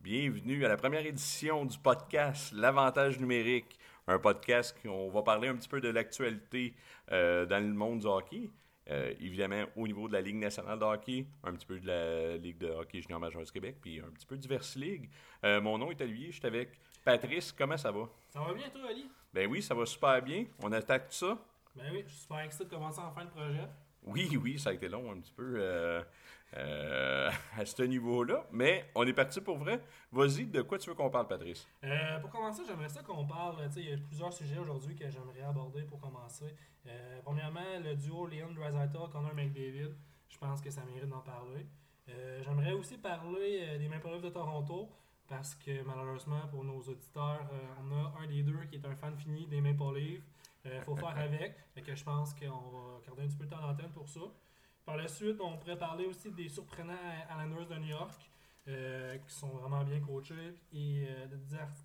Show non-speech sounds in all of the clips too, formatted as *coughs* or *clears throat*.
Bienvenue à la première édition du podcast L'avantage numérique, un podcast où on va parler un petit peu de l'actualité euh, dans le monde du hockey. Euh, évidemment, au niveau de la Ligue nationale de hockey, un petit peu de la Ligue de hockey junior majeur du Québec, puis un petit peu diverses ligues. Euh, mon nom est Olivier, je suis avec Patrice. Comment ça va? Ça va bien, toi, Ali? Ben oui, ça va super bien. On attaque tout ça. Ben oui, je suis super excité de commencer enfin le projet. Oui, oui, ça a été long un petit peu euh, euh, *laughs* à ce niveau-là, mais on est parti pour vrai. Vas-y, de quoi tu veux qu'on parle, Patrice? Euh, pour commencer, j'aimerais ça qu'on parle. Il y a plusieurs sujets aujourd'hui que j'aimerais aborder pour commencer. Premièrement, le duo Leon Dreisaitl, Connor McDavid. Je pense que ça mérite d'en parler. J'aimerais aussi parler des Maple Leafs de Toronto parce que malheureusement pour nos auditeurs, on a un des deux qui est un fan fini des Maple Leafs. Il faut faire avec. Fait que je pense qu'on va garder un petit peu de temps d'antenne pour ça. Par la suite, on pourrait parler aussi des surprenants Islanders de New York, euh, qui sont vraiment bien coachés et euh,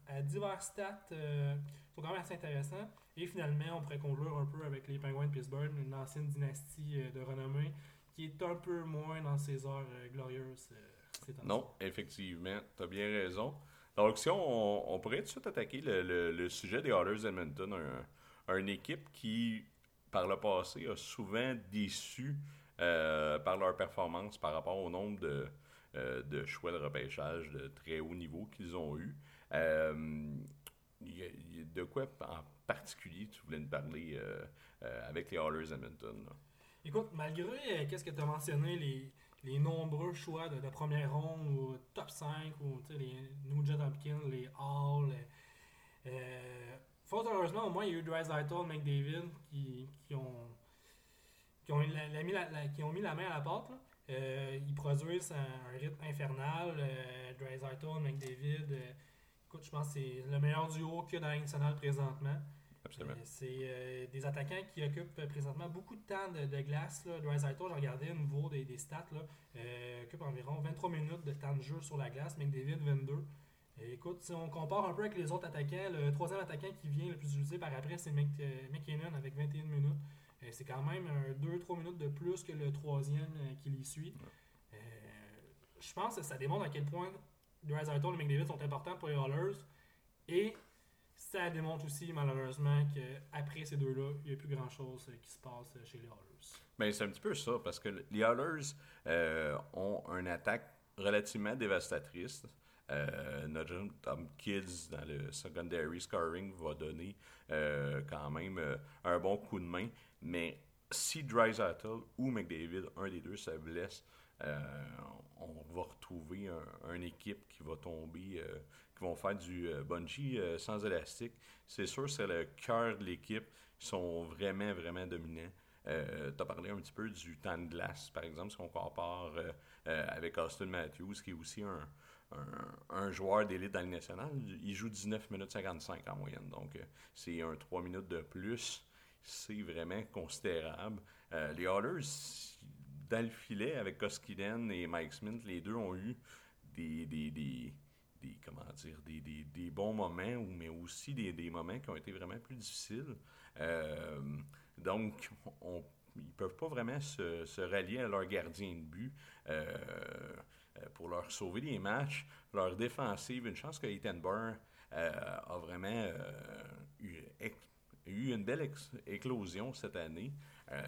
à divers stats euh, sont quand même assez intéressants. Et finalement, on pourrait conclure un peu avec les Penguins de Pittsburgh, une ancienne dynastie euh, de renommée qui est un peu moins dans ses heures euh, glorieuses. euh. Non, effectivement, tu as bien raison. Donc, si on, pourrait tout de suite attaquer le, sujet des Oilers Edmonton, une équipe qui, par le passé, a souvent déçu euh, par leur performance par rapport au nombre de, euh, de choix de repêchage de très haut niveau qu'ils ont eu. Euh, de quoi en particulier tu voulais nous parler avec les Oilers Edmonton? Écoute, malgré qu'est-ce que tu as mentionné, les, nombreux choix de, première ronde ou top 5, ou les Nugent Hopkins, les Hall, euh, euh, fort heureusement, au moins, il y a eu Dreisaitl, McDavid qui, qui ont qui ont, la- la- mis la, la- qui ont mis la main à la pâte. là. Euh, ils produisent un, un rythme infernal. Euh, Dreisaitl, McDavid, euh, écoute, je pense que c'est le meilleur duo qu'il y a dans la nationale présentement. Absolument. Euh, C'est des attaquants qui occupent présentement beaucoup de temps de, de glace. Là. Dreisaitl, j'ai regardé au niveau des, des stats, là, occupe environ 23 minutes de temps de jeu sur la glace, McDavid 22. Écoute, si on compare un peu avec les autres attaquants, le troisième attaquant qui vient le plus utilisé par après, c'est Mc- euh, McKinnon avec 21 minutes. Euh, c'est quand même 2-3 minutes de plus que le troisième euh, qui l'y suit. Je pense que ça démontre à quel point Dreisaitl et McDavid sont importants pour les Oilers. Et ça démontre aussi, malheureusement, qu'après ces deux-là, il n'y a plus grand-chose qui se passe chez les Oilers. Ben, c'est un petit peu ça, parce que les euh, ont une attaque relativement dévastatrice. Euh, Nugent Hopkins dans le secondary scoring va donner euh, quand même euh, un bon coup de main. Mais si Dreisaitl ou McDavid, un des deux, se blesse, euh, on va retrouver un, une équipe qui va tomber, qui vont faire du bungee sans élastique. C'est sûr, c'est le cœur de l'équipe. Ils sont vraiment, vraiment dominants. Euh, tu as parlé un petit peu du temps par exemple, si on compare avec Austin Matthews, qui est aussi un, un, joueur d'élite dans la Ligue nationale. Il joue 19 minutes 55 en moyenne, donc euh, c'est un 3 minutes de plus. C'est vraiment considérable. Euh, les Oilers, dans le filet, avec Koskinen et Mike Smith, les deux ont eu des, des, des, comment dire, des, des, des bons moments, mais aussi des, des moments qui ont été vraiment plus difficiles. Euh, donc, on, peuvent pas vraiment se, se rallier à leur gardien de but euh, euh, pour leur sauver des matchs. Leur défensive, une chance que Ethan Burr euh, a vraiment eu, eu une belle éclosion cette année. Euh,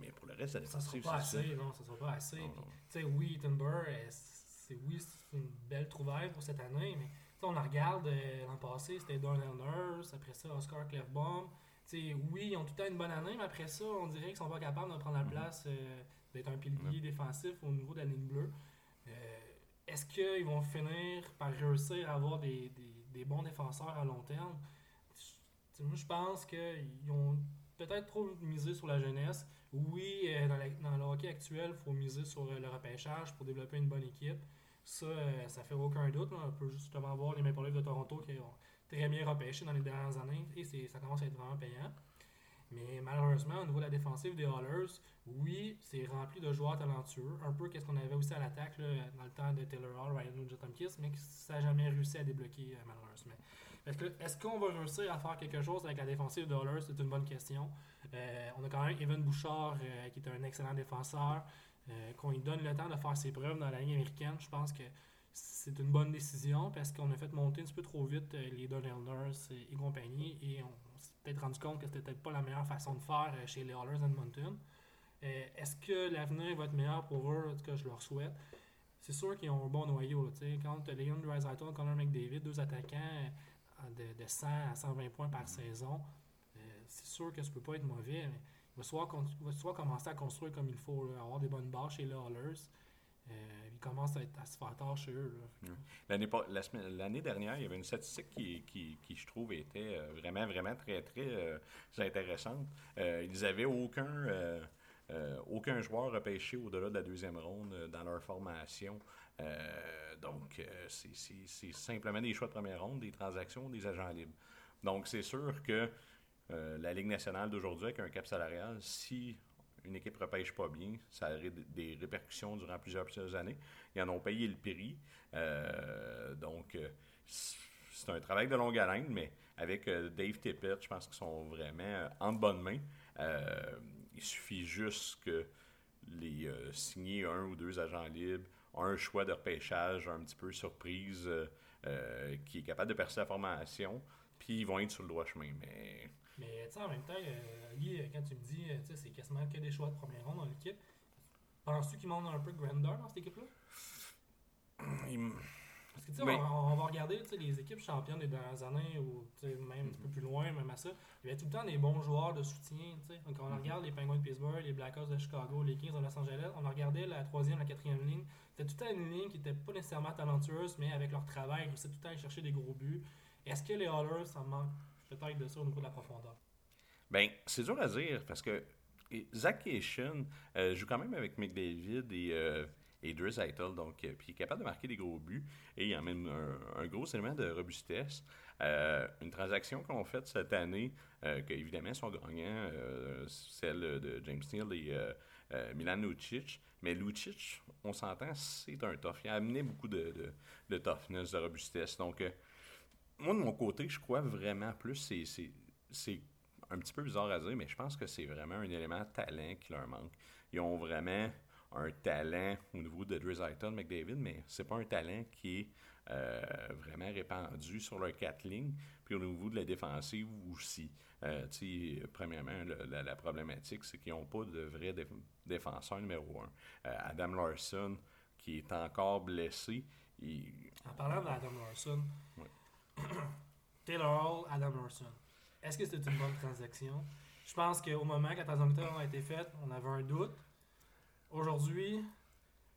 mais pour le reste, la Ça sera pas assez, non, ça sera pas assez. Non, Puis, non. Tu sais, oui, Ethan Burr, euh, c'est oui, c'est une belle trouvaille pour cette année, mais on la regarde euh, l'an passé, c'était Darnell Nurse, après ça, Oscar Clefbaum. Tu sais, oui, ils ont tout le temps une bonne année, mais après ça, on dirait qu'ils sont pas capables de prendre la Mhm. place euh, d'être un pilier défensif au niveau de la ligne bleue. Euh, Est-ce qu'ils vont finir par réussir à avoir des, des- des bons défenseurs à long terme? Moi, je pense qu'ils ont peut-être trop misé sur la jeunesse. Oui, euh, dans, la- dans le hockey actuel, il faut miser sur le repêchage pour développer une bonne équipe. Ça, ça fait aucun doute. là. On peut justement voir les Maple Leafs de Toronto qui ont très bien repêché dans les dernières années et ça commence à être vraiment payant. Mais malheureusement, au niveau de la défensive des Oilers, oui, c'est rempli de joueurs talentueux. Un peu qu'est-ce qu'on avait aussi à l'attaque dans le temps de Taylor Hall, Ryan Nugent-Hopkins, mais que ça n'a jamais réussi à débloquer euh, malheureusement. Est-ce qu'on va réussir à faire quelque chose avec la défensive des Oilers? C'est une bonne question. Euh, on a quand même Evan Bouchard, euh, qui est un excellent défenseur, qu'on lui donne le temps de faire ses preuves dans la ligne américaine. Je pense que c'est une bonne décision parce qu'on a fait monter un petit peu trop vite euh, les Donnellers et, compagnie et on s'est peut-être rendu compte que c'était peut-être pas la meilleure façon de faire euh, chez les Oilers Edmonton. Euh, Est-ce que l'avenir va être meilleur pour eux? En tout cas, je leur souhaite. C'est sûr qu'ils ont un bon noyau. Là, quand Leon Draisaitl, Connor McDavid, deux attaquants de, de 100 à 120 points par saison, c'est sûr que ça peut pas être mauvais. Mais il va soit, soit commencer à construire comme il faut, avoir des bonnes barres chez les Oilers. Il commence à, à se faire tard chez eux. L'année dernière, il y avait une statistique qui, qui, je trouve, était euh, vraiment, vraiment très, très euh, intéressante. Euh, ils n'avaient aucun, euh, aucun joueur repêché au-delà de la deuxième ronde dans leur formation. Donc, c'est- simplement des choix de première ronde, des transactions, des agents libres. Donc, c'est sûr que la Ligue nationale d'aujourd'hui, avec un cap salarial, si une équipe repêche pas bien, ça d- des répercussions durant plusieurs, plusieurs années. Ils en ont payé le prix. Euh, donc, euh, c'est un travail de longue haleine, mais avec euh, Dave Tippett, je pense qu'ils sont vraiment en bonne main. Il suffit juste que les euh, signer un ou deux agents libres, un choix de repêchage un petit peu surprise qui est capable de percer la formation, puis ils vont être sur le droit chemin. Mais Mais tu sais, en même temps, euh, Guy, quand tu me dis, euh, tu sais, c'est quasiment que des choix de première ronde dans l'équipe, penses-tu qu'il monte un peu de grandeur dans cette équipe-là? *clears throat* il Parce que tu sais, Oui. on, on va regarder les équipes championnes des dernières années, ou même un petit peu plus loin, même à ça. Il y avait tout le temps des bons joueurs de soutien. tu sais. Donc, on regarde les Penguins de Pittsburgh, les Blackhawks de Chicago, les Kings de Los Angeles. On regardait la troisième, la quatrième ligne. C'était tout le temps une ligne qui n'était pas nécessairement talentueuse, mais avec leur travail, ils réussissaient tout le temps à aller chercher des gros buts. Est-ce que les Oilers, ça manque peut-être de ça au niveau de la profondeur? Ben, c'est dur à dire parce que Zach Cation euh, joue quand même avec McDavid et, euh, et Draisaitl, donc euh, puis il est capable de marquer des gros buts et il amène un, un gros élément de robustesse. Euh, une transaction qu'on fait cette année, que évidemment sont gagnants, celle de James Neal et Milan Lucic. Mais Lucic, on s'entend, c'est un tough. Il a amené beaucoup de, de, de toughness, de robustesse. Donc, moi, de mon côté, je crois vraiment plus, c'est- un petit peu bizarre à dire, mais je pense que c'est vraiment un élément de talent qui leur manque. Ils ont vraiment un talent au niveau de Dreisaitl, McDavid, mais c'est pas un talent qui est euh, vraiment répandu sur leurs quatre lignes. Puis au niveau de la défensive aussi. Euh, premièrement, le- la, la problématique, c'est qu'ils n'ont pas de vrai déf- défenseur numéro un. Euh, Adam Larson, qui est encore blessé, il, En parlant d'Adam Larson, Ouais. *coughs* Taylor Hall, Adam Larson, est-ce que c'est une bonne transaction? Je pense qu'au moment que la transaction a été faite, on avait un doute. Aujourd'hui,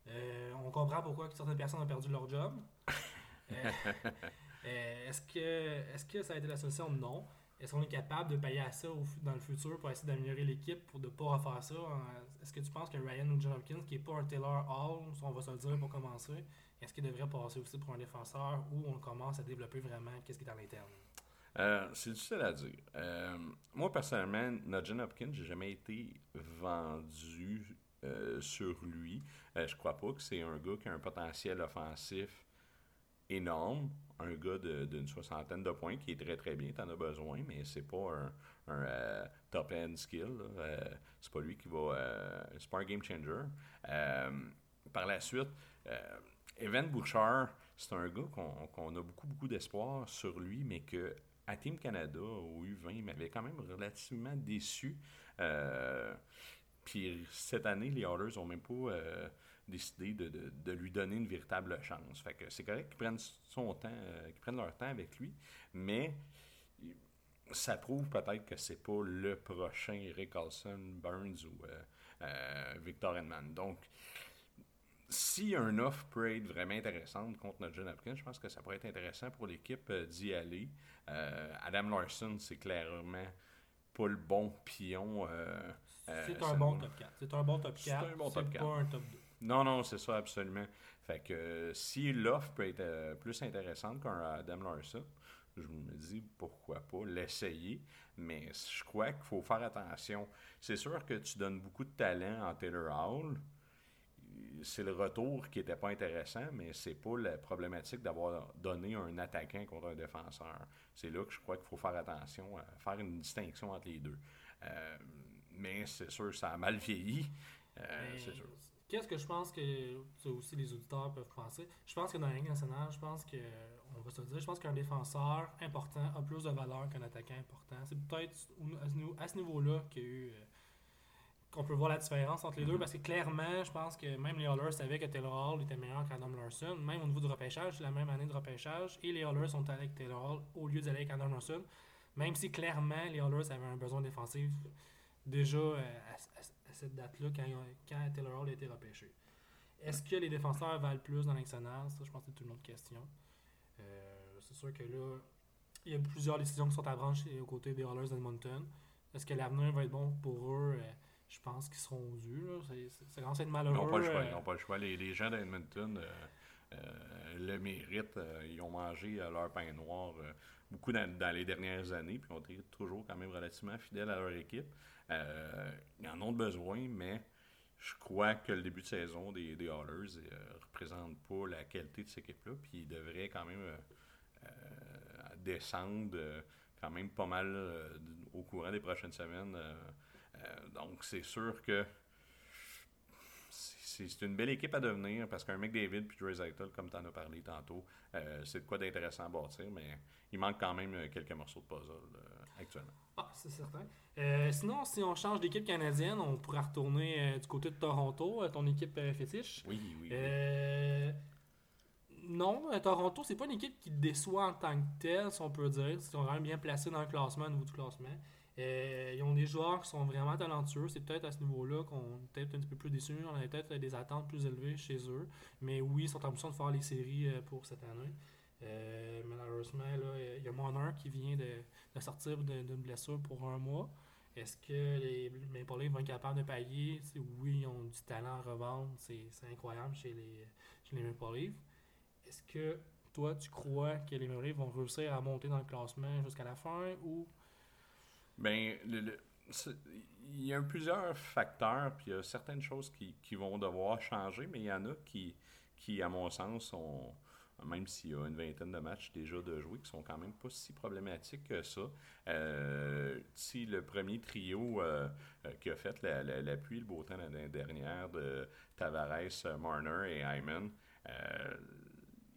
euh, on comprend pourquoi certaines personnes ont perdu leur job. Euh, *laughs* euh, est-ce que, est que ça a été la solution? Non. Est-ce qu'on est capable de payer à ça au dans le futur pour essayer d'améliorer l'équipe pour ne pas refaire ça? Est-ce que tu penses que Ryan ou John Hopkins, qui n'est pas un Taylor Hall, on va se le dire pour commencer, est-ce qu'il devrait passer aussi pour un défenseur ou on commence à développer vraiment qu'est-ce qui est à l'interne? Euh, c'est difficile à dire. Euh, moi, personnellement, Nugent Hopkins, j'ai jamais été vendu euh, sur lui. Euh, je crois pas que c'est un gars qui a un potentiel offensif énorme. Un gars d'une soixantaine de points qui est très très bien, t'en as besoin, mais c'est pas un, euh, top-end skill. là. Euh, c'est pas lui qui va. euh, c'est pas un game changer. Euh, par la suite, Evan Bouchard, c'est un gars qu'on a beaucoup, beaucoup d'espoir sur lui, mais que à Team Canada, au U20, il m'avait quand même relativement déçu. Puis cette année, les Oilers n'ont même pas décidé de, de- de lui donner une véritable chance. Fait que c'est correct qu'ils prennent son temps, euh, qu'ils prennent leur temps avec lui, mais ça prouve peut-être que c'est pas le prochain Eric Carlson, Burns ou euh, euh, Victor Edman. Donc, si un offre peut être vraiment intéressante contre notre jeune Hopkins, je pense que ça pourrait être intéressant pour l'équipe d'y aller. Adam Larson, c'est clairement pas le bon pion. c'est ça- un bon top 4. C'est un bon top C'est 4. un bon top C'est 4. pas un top 2. Non, non, c'est ça, absolument. Fait que euh, si l'offre peut être euh, plus intéressante qu'un Adam Larson, je me dis pourquoi pas l'essayer, mais je crois qu'il faut faire attention. C'est sûr que tu donnes beaucoup de talent en Taylor Hall. C'est le retour qui n'était pas intéressant, mais c'est pas la problématique d'avoir donné un attaquant contre un défenseur. C'est là que je crois qu'il faut faire attention, à faire une distinction entre les deux. Euh, mais c'est sûr, ça a mal vieilli. Euh, Mais c'est sûr. Qu'est-ce que je pense que aussi les auditeurs peuvent penser? Je pense que dans la Ligue nationale, je pense que, on va se dire, je pense qu'un défenseur important a plus de valeur qu'un attaquant important. C'est peut-être à ce niveau-là qu'il y a eu. Euh, qu'on peut voir la différence entre les deux, mm-hmm. parce que clairement, je pense que même les Oilers savaient que Taylor Hall était meilleur qu'Adam Larson, même au niveau du repêchage, c'est la même année de repêchage, et les Oilers sont allés avec Taylor Hall au lieu d'aller avec Adam Larson, même si clairement les Oilers avaient un besoin défensif déjà euh, à, cette date-là, quand, quand Taylor Hall a été repêché. Est-ce que les défenseurs valent plus dans l'excellence Ça, je pense que c'est une autre question. Euh, c'est sûr que là, il y a plusieurs décisions qui sont à branche aux côtés des Oilers d'Edmonton. Est-ce que l'avenir va être bon pour eux? Euh, Je pense qu'ils seront dus. Ça commence à être malheureux. Ils n'ont pas le choix. Ils n'ont pas le choix. Les, les gens d'Edmonton le méritent. ils ont mangé leur pain noir beaucoup dans, les dernières années, puis ont été toujours quand même relativement fidèles à leur équipe. Euh, ils en ont besoin, mais je crois que le début de saison des, des Hallers ne euh, représente pas la qualité de cette équipe-là, puis ils devraient quand même euh, descendre quand même pas mal au courant des prochaines semaines. donc c'est sûr que c'est une belle équipe à devenir parce qu'un McDavid puis Dre Zeitel, comme tu en as parlé tantôt, c'est de quoi d'intéressant à bâtir, mais il manque quand même quelques morceaux de puzzle actuellement. Ah, c'est certain. Euh, sinon, si on change d'équipe canadienne, on pourrait retourner euh, du côté de Toronto, euh, ton équipe fétiche. Oui, oui. Non, Toronto, c'est pas une équipe qui déçoit en tant que telle, si on peut dire. Ils sont vraiment bien placés dans le classement, au niveau du classement. Ils ont des joueurs qui sont vraiment talentueux. C'est peut-être à ce niveau-là qu'on est peut-être un petit peu plus déçus. On avait peut-être des attentes plus élevées chez eux. Mais oui, ils sont en position de faire les séries pour cette année. Euh, malheureusement, il y a Monner qui vient de, sortir d'une blessure pour un mois. Est-ce que les Maple Leafs vont être capables de payer? oui, ils ont du talent à revendre. C'est incroyable chez les, chez les Maple Leafs. Est-ce que toi, tu crois que les Maple Leafs vont réussir à monter dans le classement jusqu'à la fin ou... Ben, il y a plusieurs facteurs, puis il y a certaines choses qui, qui, vont devoir changer, mais il y en a qui, qui à mon sens, sont même s'il y a une vingtaine de matchs déjà de jouer qui sont quand même pas si problématiques que ça. Euh, si le premier trio euh, euh, qui a fait la, la, pluie le beau temps l'année dernière de Tavares, Marner et Hyman,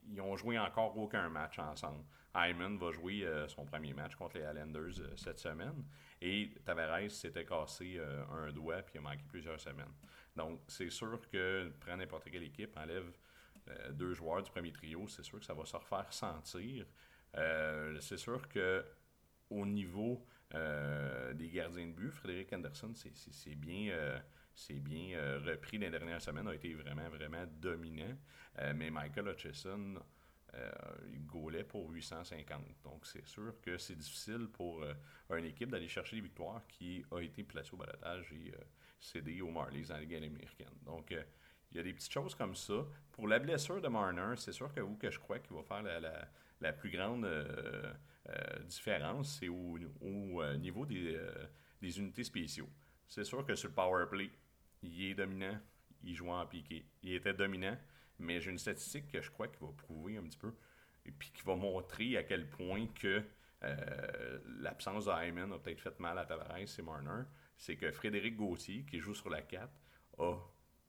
ils ont joué encore aucun match ensemble. Hyman va jouer son premier match contre les Islanders cette semaine et Tavares s'était cassé un doigt puis a manqué plusieurs semaines. Donc c'est sûr que prendre n'importe quelle équipe enlève euh, deux joueurs du premier trio, c'est sûr que ça va se refaire sentir. Euh, c'est sûr que au niveau euh, des gardiens de but, Frédéric Anderson, c'est bien, bien repris les dernières semaines, a été vraiment, vraiment dominant. mais Michael Hutchison, il gaulait pour 850. Donc, c'est sûr que c'est difficile pour une équipe d'aller chercher des victoires qui a été placée au balotage et cédé aux Marlies dans la Ligue américaine. Donc, il y a des petites choses comme ça. Pour la blessure de Marner, c'est sûr que vous, que je crois qu'il va faire la, plus grande euh, euh, différence, c'est au, euh, niveau des, unités spéciaux. C'est sûr que sur le power play, il est dominant, il joue en piqué. Il était dominant, mais j'ai une statistique que je crois qu'il va prouver un petit peu, et puis qui va montrer à quel point que l'absence de Hyman a peut-être fait mal à Tavares et Marner. C'est que Frédéric Gauthier, qui joue sur la 4, a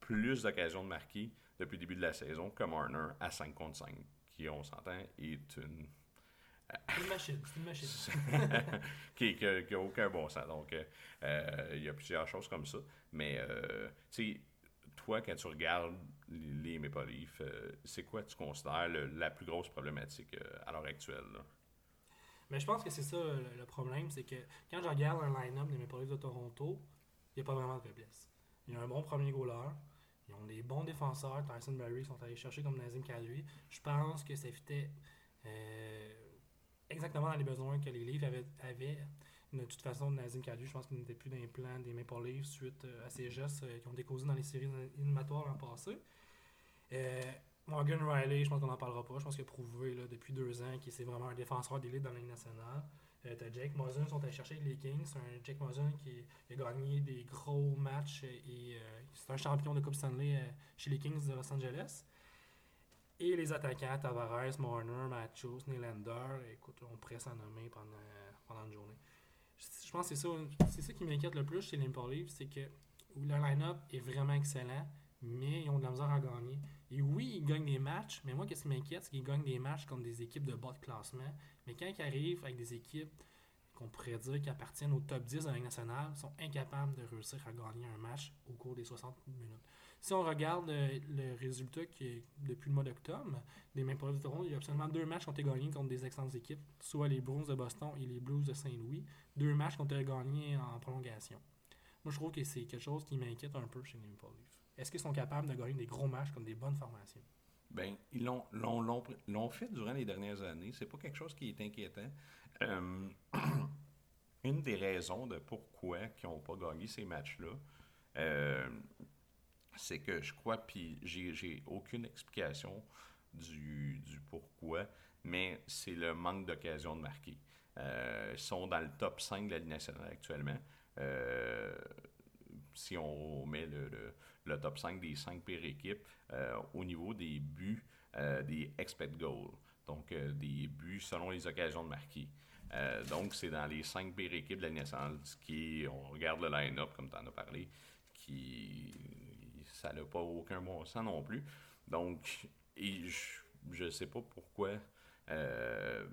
plus d'occasions de marquer depuis le début de la saison que Marner à 5 contre 5, qui, on s'entend, est une. une machine, c'est une machine. *laughs* qui n'a aucun bon sens. Donc, euh, il y a plusieurs choses comme ça. Mais, euh, tu sais, toi, quand tu regardes les Maple Leafs, euh, c'est quoi tu considères la plus grosse problématique à l'heure actuelle? Mais je pense que c'est ça le, problème, c'est que quand je regarde un line-up des Maple Leafs de Toronto, il n'y a pas vraiment de faiblesse. Il y a un bon premier goaler. Ils ont des bons défenseurs. Tyson Barry sont allés chercher comme Nazim Kadri. Je pense que ça fitait euh, exactement dans les besoins que les Leafs avaient. De toute façon, Nazim Kadri, je pense qu'il n'était plus dans les plans des Maple Leafs suite euh, à ces gestes euh, qui ont décausé dans les séries éliminatoires l'an passé. Morgan Riley, je pense qu'on n'en parlera pas. Je pense qu'il a prouvé là, depuis deux ans qu'il est vraiment un défenseur d'élite dans la Ligue nationale. Euh, t'as Jake Mosin sont allés chercher les Kings. C'est un Jake Mosin qui a gagné des gros matchs et euh, c'est un champion de Coupe Stanley euh, chez les Kings de Los Angeles. Et les attaquants, Tavares, Marner, Matthews, Nylander, écoute, on pourrait s'en nommer pendant, pendant une journée. Pense c'est ça, ça qui m'inquiète le plus chez les Leafs, c'est que le line-up est vraiment excellent, mais ils ont de la misère à gagner. Et oui, ils gagnent des matchs, mais moi, qu'est-ce qui m'inquiète, c'est qu'ils gagnent des matchs contre des équipes de bas de classement. Mais quand ils arrivent avec des équipes qu'on pourrait dire qui appartiennent au top 10 de la Ligue nationale, sont incapables de réussir à gagner un match au cours des 60 minutes. Si on regarde euh, le, résultat depuis le mois d'octobre, des Leafs de Toronto, il y a absolument deux matchs qui ont été gagnés contre des excellentes équipes, soit les Bruins de Boston et les Blues de Saint-Louis. Deux matchs qui ont été gagnés en prolongation. Moi, je trouve que c'est quelque chose qui m'inquiète un peu chez les Maple Leafs. Est-ce qu'ils sont capables de gagner des gros matchs contre des bonnes formations? Bien, ils l'ont fait durant les dernières années. C'est pas quelque chose qui est inquiétant. Euh, *clears throat* une des raisons de pourquoi ils n'ont pas gagné ces matchs-là, euh, c'est que je crois, puis j'ai aucune explication du, pourquoi, mais c'est le manque d'occasion de marquer. Euh, ils sont dans le top 5 de la Ligue nationale actuellement. si on met le, top 5 des 5 pires équipes au niveau des buts, des expect goals, donc des buts selon les occasions de marquer. Euh, donc, c'est dans les cinq pires équipes de la naissance qui, on regarde le line-up, comme tu en as parlé, qui, ça n'a pas aucun bon sens non plus. Donc, je ne sais pas pourquoi euh,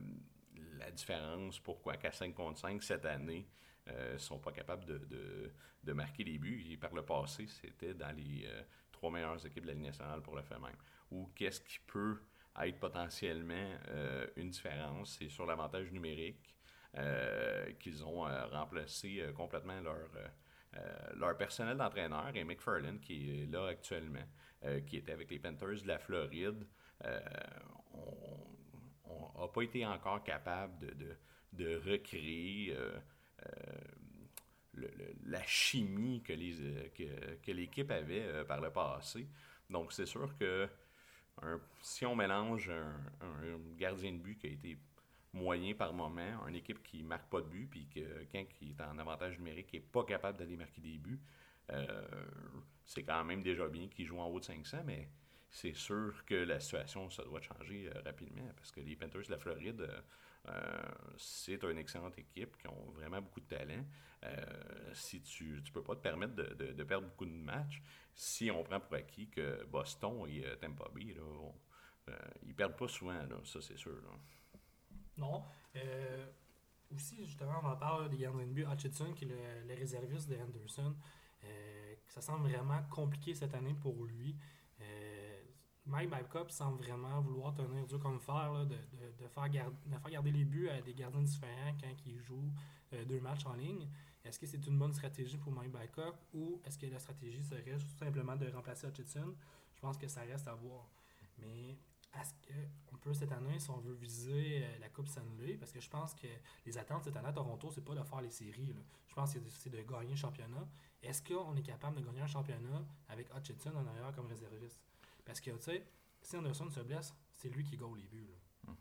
la différence, pourquoi qu'à 5 contre 5 cette année, ne euh, sont pas capables de, marquer des buts. Et par le passé, c'était dans les trois meilleures équipes de la Ligue nationale pour le fait même. Ou qu'est-ce qui peut être potentiellement euh, une différence? C'est sur l'avantage numérique euh, qu'ils ont euh, remplacé complètement leur, leur personnel d'entraîneur et McFarland qui est là actuellement, qui était avec les Panthers de la Floride. on n'a pas été encore capable de, recréer la chimie que l'équipe avait par le passé. Donc, c'est sûr que si on mélange un, gardien de but qui a été moyen par moment, une équipe qui marque pas de but, puis quelqu'un qui est en avantage numérique n'est pas capable d'aller marquer des buts, euh, c'est quand même déjà bien qu'il joue en haut de 500, mais c'est sûr que la situation, ça doit changer euh, rapidement, parce que les Panthers de la Floride, euh, c'est une excellente équipe qui ont vraiment beaucoup de talent. si tu ne peux pas te permettre de, perdre beaucoup de matchs, si on prend pour acquis que Boston et Tampa Bay, ils perdent pas souvent, ça c'est sûr. Non. Euh, aussi, justement, on en parle des gardiens de but. Hutchinson, qui est le, réserviste de Anderson, ça semble vraiment compliqué cette année pour lui. Mike Babcock semble vraiment vouloir tenir dur comme fer, de, de, faire garder, de faire garder les buts à des gardiens différents quand ils jouent deux matchs en ligne. Est-ce que c'est une bonne stratégie pour Mike Babcock ou est-ce que la stratégie serait tout simplement de remplacer Hutchinson? Je pense que ça reste à voir. Mais est-ce qu'on peut cette année, si on veut viser euh, la Coupe Stanley, parce que je pense que les attentes cette année à Toronto, c'est pas de faire les séries. Je pense que c'est de gagner le championnat. Est-ce qu'on est capable de gagner un championnat avec Hutchinson en arrière comme réserviste? Parce que, tu sais, si Anderson se blesse, c'est lui qui gagne les buts. Hum.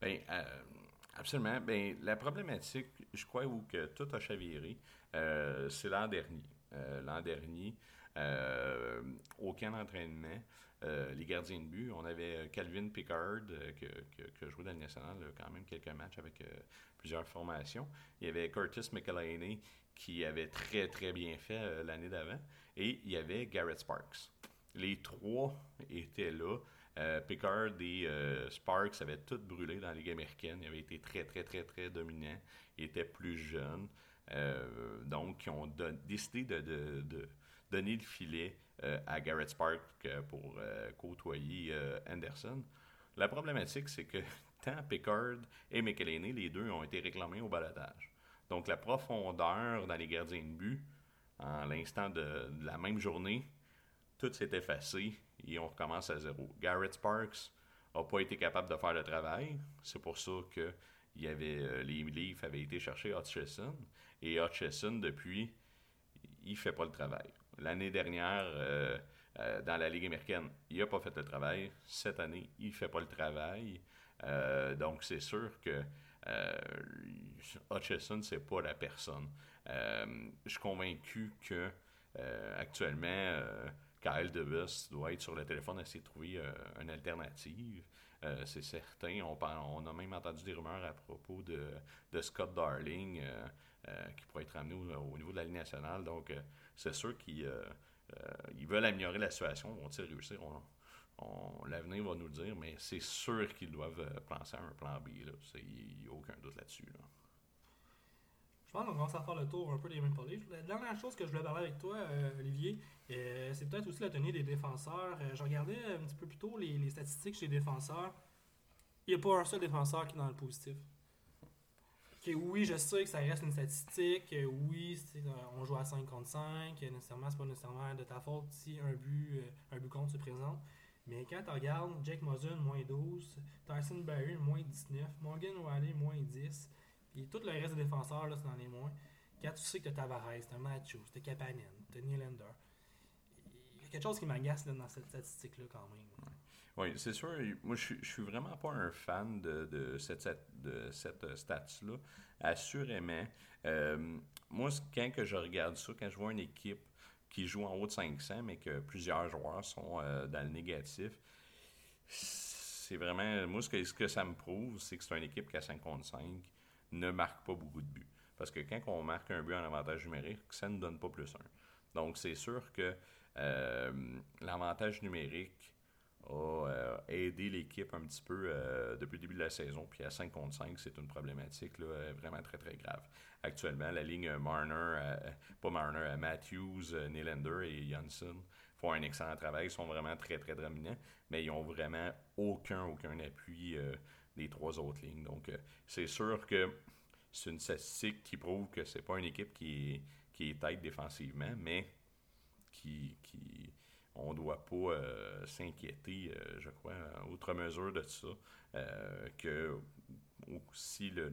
Ben, euh, Absolument. Ben, la problématique, je crois, où que tout a chaviré, euh, c'est l'an dernier. L'an dernier, euh, aucun entraînement, les gardiens de but, on avait Calvin Pickard, qui a joué dans le national quand même quelques matchs avec plusieurs formations. Il y avait Curtis McElhaney, qui avait très, très bien fait l'année d'avant. Et il y avait Garrett Sparks. Les trois étaient là. Euh, Pickard et euh, Sparks avaient tout brûlé dans la Ligue américaine. Ils avaient été très, très, très, très dominants. Ils étaient plus jeunes. Euh, donc, ils ont décidé de, donner le filet à Garrett Sparks pour côtoyer Anderson. La problématique, c'est que *laughs* tant Pickard et McElhaney, les deux, ont été réclamés au balotage. Donc, la profondeur dans les gardiens de but, en l'instant de, la même journée, tout s'est effacé et on recommence à zéro. Garrett Sparks n'a pas été capable de faire le travail. C'est pour ça que y avait, euh, les Leafs avaient été chercher Hutchison. Et Hutchison, depuis, il fait pas le travail. L'année dernière, euh, euh, dans la Ligue américaine, il n'a pas fait le travail. Cette année, il fait pas le travail. donc, c'est sûr que Hutchison, c'est pas la personne. je suis convaincu que actuellement, Kyle DeBus doit être sur le téléphone à essayer de trouver euh, une alternative. Euh, c'est certain. On, on, a même entendu des rumeurs à propos de, Scott Darling euh, qui pourrait être amené au, niveau de la Ligue nationale. Donc, c'est sûr qu'il ils veulent améliorer la situation. Vont-ils réussir? L'avenir va nous le dire, mais c'est sûr qu'ils doivent penser à un plan B. Il n'y a aucun doute là-dessus. Là. Je pense qu'on commence à faire le tour un peu des Leafs. La dernière chose que je voulais parler avec toi, euh, Olivier, euh, c'est peut-être aussi la tenue des défenseurs. Euh, je regardais un petit peu plus tôt les, statistiques chez les défenseurs. Il n'y a pas un seul défenseur qui est dans le positif. Oui, je sais que ça reste une statistique. oui, on joue à 5 contre 5. Nécessairement, c'est pas nécessairement de ta faute si un but, un but contre se présente. Mais quand tu regardes Jake Muzzin, moins 12, Tyson Barry, moins 19, Morgan Wiley, moins 10, et tout le reste des défenseurs, là, c'est dans les moins. Quand tu sais que tu as Tavares, tu as Matthews, tu as Kapanen, tu as Nylander, il y a quelque chose qui m'agace dans cette statistique-là quand même. Oui, c'est sûr. Moi, je, je suis vraiment pas un fan de, de cette, de cette stats-là. Assurément. Euh, moi, quand que je regarde ça, quand je vois une équipe qui joue en haut de 500, mais que plusieurs joueurs sont euh, dans le négatif, c'est vraiment. Moi, ce que, ce que ça me prouve, c'est que c'est une équipe qui a 55 ne marque pas beaucoup de buts. Parce que quand on marque un but en avantage numérique, ça ne donne pas plus un. Donc, c'est sûr que euh, l'avantage numérique a euh, aidé l'équipe un petit peu euh, depuis le début de la saison. Puis à 5 contre 5, c'est une problématique vraiment très, très grave. Actuellement, la ligne Marner, pas Marner, Matthews, Nylander et Janssen font un excellent travail. Ils sont vraiment très, très dominants, mais ils n'ont vraiment aucun, aucun appui des trois autres lignes. Donc, euh, c'est sûr que c'est une statistique qui prouve que c'est pas une équipe qui est, qui est tête défensivement, mais qui, qui on doit pas euh, s'inquiéter, euh, je crois, outre mesure de ça, que si le,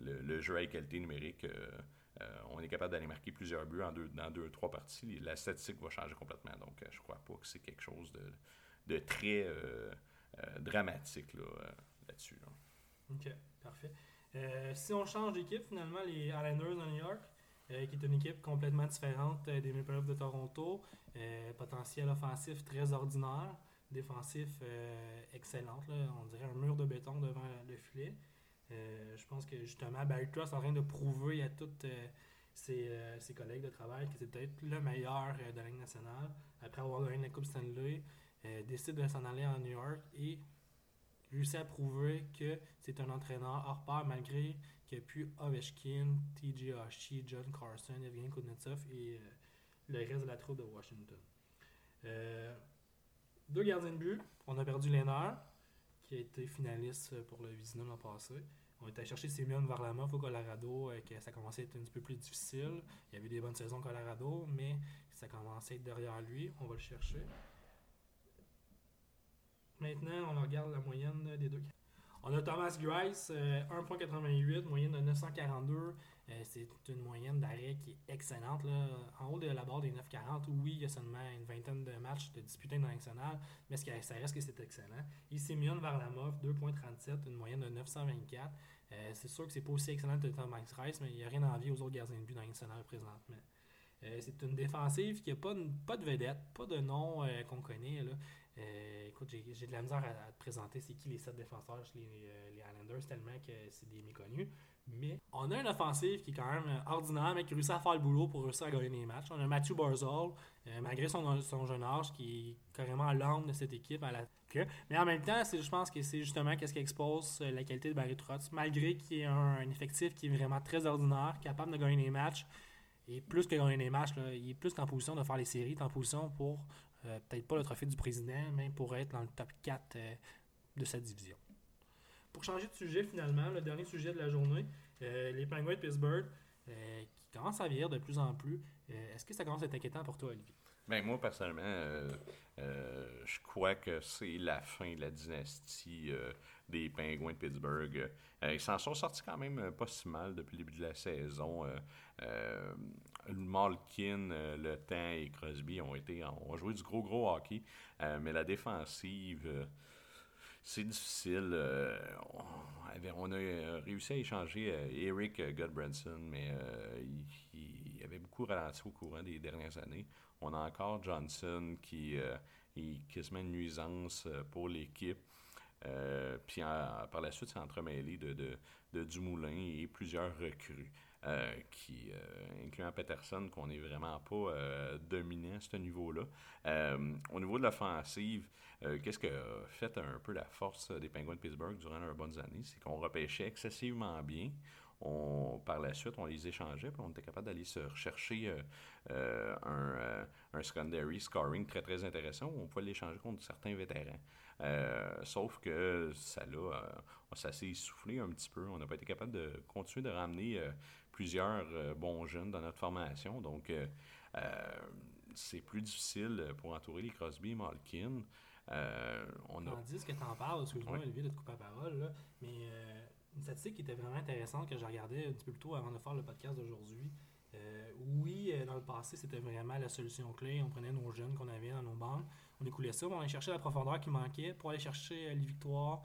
le, jeu à qualité numérique, on est capable d'aller marquer plusieurs buts en deux, dans deux, trois parties, la statistique va changer complètement. Donc, je crois pas que c'est quelque chose de, très dramatique. Là, là-dessus. Ok, parfait. Euh, si on change d'équipe, finalement, les Islanders de New York, euh, qui est une équipe complètement différente euh, des Maple Leafs de Toronto, potentiel offensif très ordinaire, défensif excellent, on dirait un mur de béton devant le filet. je pense que justement, Barry Trust est en train de prouver à tous ses, collègues de travail que c'est peut-être le meilleur de la Ligue nationale. Après avoir gagné la Coupe Stanley, décide de s'en aller en New York et réussi à prouver que c'est un entraîneur hors pair malgré qu'il n'y a plus Ovechkin, TJ Oshie, John Carson, Evgeny Kuznetsov et euh, le reste de la troupe de Washington. Euh, deux gardiens de but. On a perdu Lénard, qui a été finaliste pour le Vizina l'an passé. On allé chercher Simeon Varlamov au Colorado, euh, que ça commençait à être un petit peu plus difficile. Il y avait des bonnes saisons au Colorado, mais ça commençait à être derrière lui. On va le chercher. Maintenant, on regarde la moyenne des deux. On a Thomas Grice, 1.88, euh, moyenne de 942. Euh, c'est une moyenne d'arrêt qui est excellente. Là. En haut de la barre des 940, oui, il y a seulement une vingtaine de matchs de disputés dans national, mais ça reste que c'est excellent. Et Simeon Varlamov, 2.37, une moyenne de 924. Euh, c'est sûr que c'est pas aussi excellent que Thomas Grice, mais il n'y a rien à aux autres gardiens de but dans national présentement. c'est une défensive qui n'a pas, pas de vedette, pas de nom qu'on connaît. Là. Euh, écoute, j'ai de la misère à, te présenter c'est qui les sept défenseurs les, euh, les Islanders, tellement que c'est des méconnus. Mais on a une offensive qui est quand même euh, ordinaire, mais qui réussit à faire le boulot pour réussir à gagner les matchs. On a Matthew Barzal, malgré son, son, jeune âge, qui est carrément l'âme de cette équipe à la Mais en même temps, je pense que c'est justement ce qui expose la qualité de Barry Trotz, malgré qu'il ait un, effectif qui est vraiment très ordinaire, capable de gagner les matchs. Et plus que gagner les matchs, il est plus qu'en position de faire les séries, en position pour euh, peut-être pas le trophée du président, mais pour être dans le top 4 euh, de sa division. Pour changer de sujet, finalement, le dernier sujet de la journée, euh, les Penguins de Pittsburgh, qui commencent à vieillir de plus en plus. Est-ce que ça commence à être inquiétant pour toi, Olivier? Ben, moi, personnellement, je crois que c'est la fin de la dynastie des Penguins de Pittsburgh. ils s'en sont sortis quand même pas si mal depuis le début de la saison. Malkin, euh, Le Temps et Crosby ont été ont joué du gros gros hockey, euh, mais la défensive euh, c'est difficile. on, a réussi à échanger Eric Goodbranson, mais avait ralenti au courant des dernières années. On a encore Johnson qui est quasiment une nuisance pour l'équipe. puis par la suite, c'est entremêlé de, de, Dumoulin et plusieurs recrues. qui, incluant Peterson, qu'on n'est vraiment pas dominant à ce niveau-là. au niveau de l'offensive, qu'est-ce que fait un peu la force des Penguins de Pittsburgh durant leurs bonnes années? C'est qu'on repêchait excessivement bien on, par la suite, on les échangeait, puis on était capable d'aller se rechercher euh, euh, un, euh, un, secondary scoring très très intéressant où on pouvait l'échanger contre certains vétérans. sauf que ça l'a, ça s'est essoufflé un petit peu. On n'a pas été capable de continuer de ramener plusieurs bons jeunes dans notre formation. Donc, c'est plus difficile pour entourer les Crosby et Malkin. on a... Tandis que tu en parles, excuse-moi Olivier de te couper la parole, une qui était vraiment intéressante que j'ai regardé un petit peu plus tôt avant de faire le podcast d'aujourd'hui. Euh, oui, euh, dans le passé, c'était vraiment la solution clé. On prenait nos jeunes qu'on avait dans nos bandes, on écoulait ça, on allait chercher la profondeur qui manquait pour aller chercher euh, les victoires,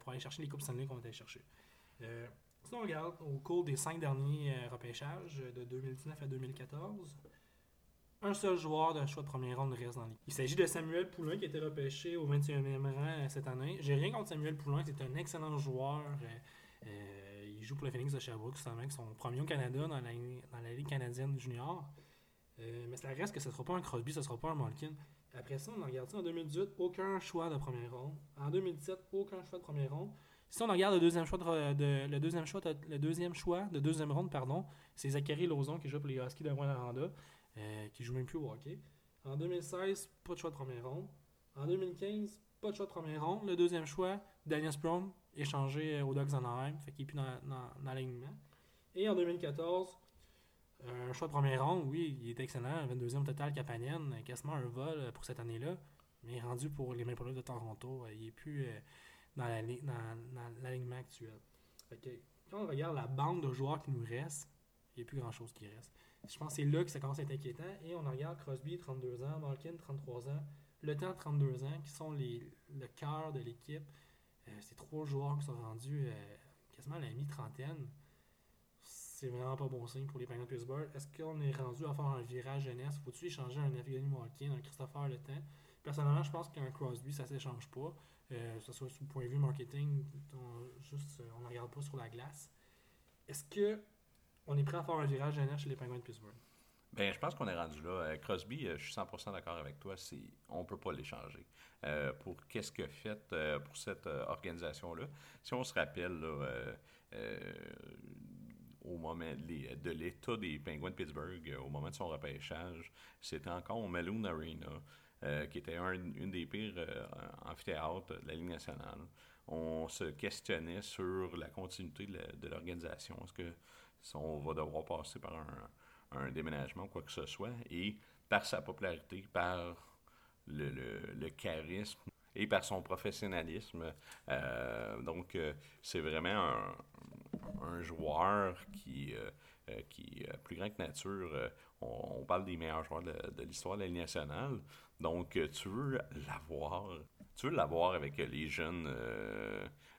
pour aller chercher les Coupes Stanley qu'on était chercher. si on regarde au cours des cinq derniers repêchages de 2019 à 2014, un seul joueur de choix de première ronde reste dans l'équipe. Il s'agit de Samuel Poulain qui a été repêché au 21e rang cette année. J'ai rien contre Samuel Poulain, c'est un excellent joueur. Euh, il joue pour le Phoenix de Sherbrooke, c'est son premier au Canada dans la, Ligue canadienne junior. Euh, mais ça reste que ce ne sera pas un Crosby, ce ne sera pas un Malkin. Après ça, on regarde ça en 2018, aucun choix de première ronde. En 2017, aucun choix de première ronde. Si on regarde le deuxième choix de, le deuxième choix le deuxième choix de deuxième ronde, pardon, c'est Zachary Lozon qui joue pour les Huskies de Rwanda. Euh, qui joue même plus au hockey. En 2016, pas de choix de première ronde. En 2015, pas de choix de première ronde. Le deuxième choix, Daniel Sprong, échangé euh, au Ducks Anaheim, fait qu'il est plus dans, l'alignement. Et en 2014, un choix de première ronde, oui, il est excellent, 22e total Kapanen, quasiment un vol pour cette année-là, mais rendu pour les Maple Leafs de Toronto, il n'est plus euh, dans l'alignement actuel. Quand on regarde la bande de joueurs qui nous reste, il n'y a plus grand-chose qui reste. Je pense que c'est là que ça commence à être inquiétant. Et on regarde Crosby, 32 ans, Malkin, 33 ans, Le Temps, 32 ans, qui sont les, le cœur de l'équipe. Euh, ces trois joueurs qui sont rendus euh, quasiment à la mi-trentaine. C'est vraiment pas bon signe pour les Penguins de Pittsburgh. Est-ce qu'on est rendu à faire un virage jeunesse? Faut-tu échanger un Evgeny Malkin, un Christopher Le Temps? Personnellement, je pense qu'un Crosby, ça s'échange pas. Euh, que ce soit du point de vue marketing, on, juste, on ne regarde pas sur la glace. Est-ce que on est prêt à faire un virage jeunesse chez les Penguins de Pittsburgh? Ben, je pense qu'on est rendu là. Euh, Crosby, euh, je suis 100% d'accord avec toi. On ne peut pas l'échanger. Euh, pour qu'est-ce que fait pour cette organisation-là? Si on se rappelle, au moment de l'état des Penguins de Pittsburgh, au moment de son repêchage, c'était encore au Malone Arena, qui était une des pires amphithéâtres de la Ligue nationale. On se questionnait sur la continuité de l'organisation. Est-ce que on va devoir passer par un, déménagement ou quoi que ce soit. Et par sa popularité, par le, charisme et par son professionnalisme. Euh, donc, euh, c'est vraiment un, joueur qui, euh, qui est plus grand que nature. On, parle des meilleurs joueurs de, de l'histoire de la Ligue nationale. Donc, tu veux l'avoir. Tu veux l'avoir avec les jeunes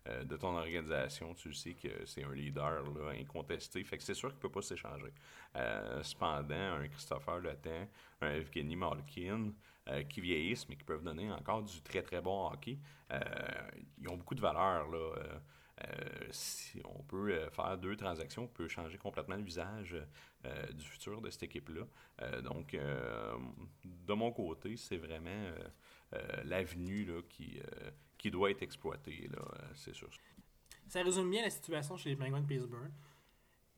euh, de ton organisation, tu sais que c'est un leader là, incontesté. Fait que c'est sûr qu'il ne peut pas s'échanger. Euh, cependant, un Christopher Letin, un Evgeny Malkin, euh, qui vieillissent, mais qui peuvent donner encore du très très bon hockey, ils ont beaucoup de valeur. Là. si on peut faire deux transactions, on peut changer complètement le visage du futur de cette équipe-là. donc, de mon côté, c'est vraiment l'avenue qui, qui doit être exploité, là, euh, c'est sûr. Ça résume bien la situation chez les Penguins de Pittsburgh.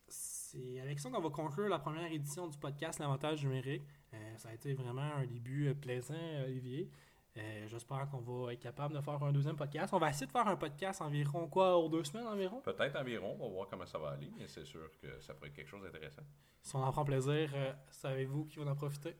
C'est avec ça qu'on va conclure la première édition du podcast L'avantage numérique. Euh, ça a été vraiment un début euh, plaisant, Olivier. J'espère qu'on va être capable de faire un deuxième podcast. On va essayer de faire un podcast environ quoi, aux deux semaines environ? Peut-être environ. On va voir comment ça va aller, mais c'est sûr que ça pourrait être quelque chose d'intéressant. Si on en prend plaisir, savez-vous qui va en profiter?